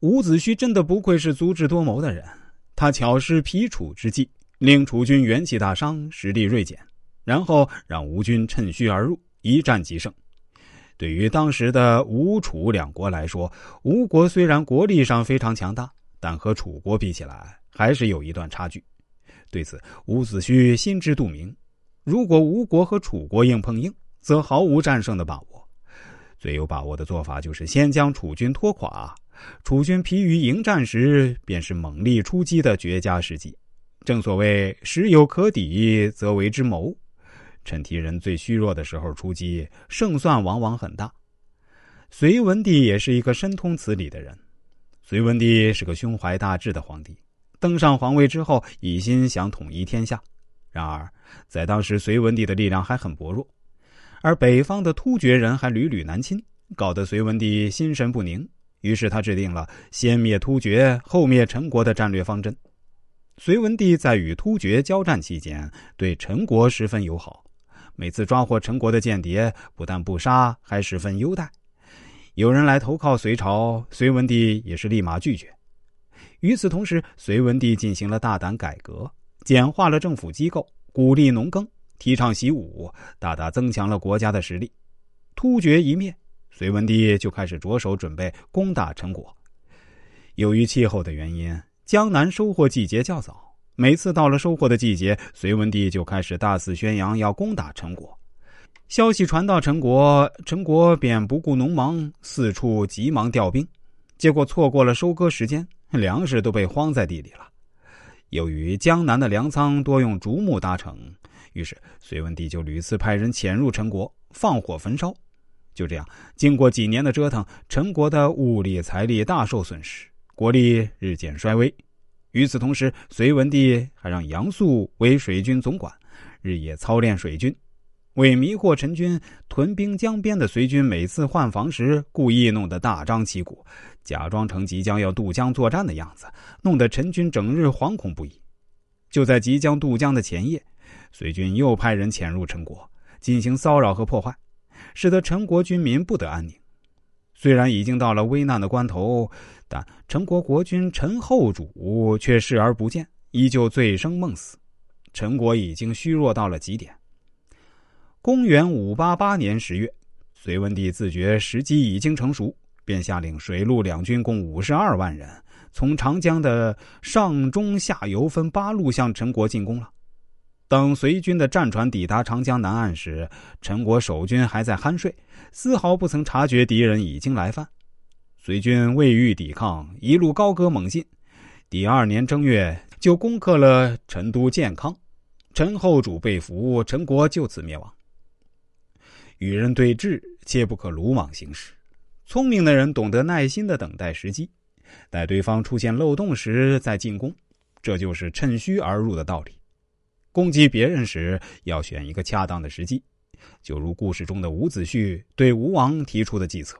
伍子胥真的不愧是足智多谋的人，他巧施疲楚之计，令楚军元气大伤，实力锐减，然后让吴军趁虚而入，一战即胜。对于当时的吴楚两国来说，吴国虽然国力上非常强大，但和楚国比起来，还是有一段差距。对此，伍子胥心知肚明。如果吴国和楚国硬碰硬，则毫无战胜的把握。最有把握的做法就是先将楚军拖垮。楚军疲于迎战时，便是猛力出击的绝佳时机。正所谓“时有可抵，则为之谋”。趁敌人最虚弱的时候出击，胜算往往很大。隋文帝也是一个深通此理的人。隋文帝是个胸怀大志的皇帝，登上皇位之后，一心想统一天下。然而，在当时，隋文帝的力量还很薄弱，而北方的突厥人还屡屡南侵，搞得隋文帝心神不宁。于是，他制定了先灭突厥，后灭陈国的战略方针。隋文帝在与突厥交战期间，对陈国十分友好。每次抓获陈国的间谍，不但不杀，还十分优待。有人来投靠隋朝，隋文帝也是立马拒绝。与此同时，隋文帝进行了大胆改革，简化了政府机构，鼓励农耕，提倡习武，大大增强了国家的实力。突厥一灭，隋文帝就开始着手准备攻打陈国。由于气候的原因，江南收获季节较早。每次到了收获的季节，隋文帝就开始大肆宣扬要攻打陈国。消息传到陈国，陈国便不顾农忙，四处急忙调兵，结果错过了收割时间，粮食都被荒在地里了。由于江南的粮仓多用竹木搭成，于是隋文帝就屡次派人潜入陈国，放火焚烧。就这样，经过几年的折腾，陈国的物力财力大受损失，国力日渐衰微。与此同时，隋文帝还让杨素为水军总管，日夜操练水军。为迷惑陈军屯兵江边的隋军，每次换防时故意弄得大张旗鼓，假装成即将要渡江作战的样子，弄得陈军整日惶恐不已。就在即将渡江的前夜，隋军又派人潜入陈国，进行骚扰和破坏，使得陈国军民不得安宁。虽然已经到了危难的关头。但陈国国君陈后主却视而不见，依旧醉生梦死。陈国已经虚弱到了极点。公元五八八年十月，隋文帝自觉时机已经成熟，便下令水陆两军共五十二万人，从长江的上中下游分八路向陈国进攻了。当隋军的战船抵达长江南岸时，陈国守军还在酣睡，丝毫不曾察觉敌人已经来犯。隋军未遇抵抗，一路高歌猛进。第二年正月，就攻克了陈都建康，陈后主被俘，陈国就此灭亡。与人对峙，切不可鲁莽行事。聪明的人懂得耐心的等待时机，待对方出现漏洞时再进攻，这就是趁虚而入的道理。攻击别人时，要选一个恰当的时机，就如故事中的伍子胥对吴王提出的计策。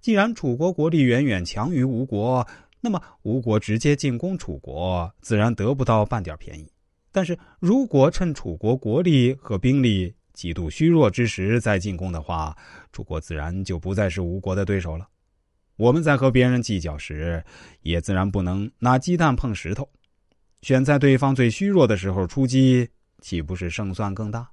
既然楚国国力远远强于吴国，那么吴国直接进攻楚国，自然得不到半点便宜。但是如果趁楚国国力和兵力极度虚弱之时再进攻的话，楚国自然就不再是吴国的对手了。我们在和别人计较时，也自然不能拿鸡蛋碰石头，选在对方最虚弱的时候出击，岂不是胜算更大？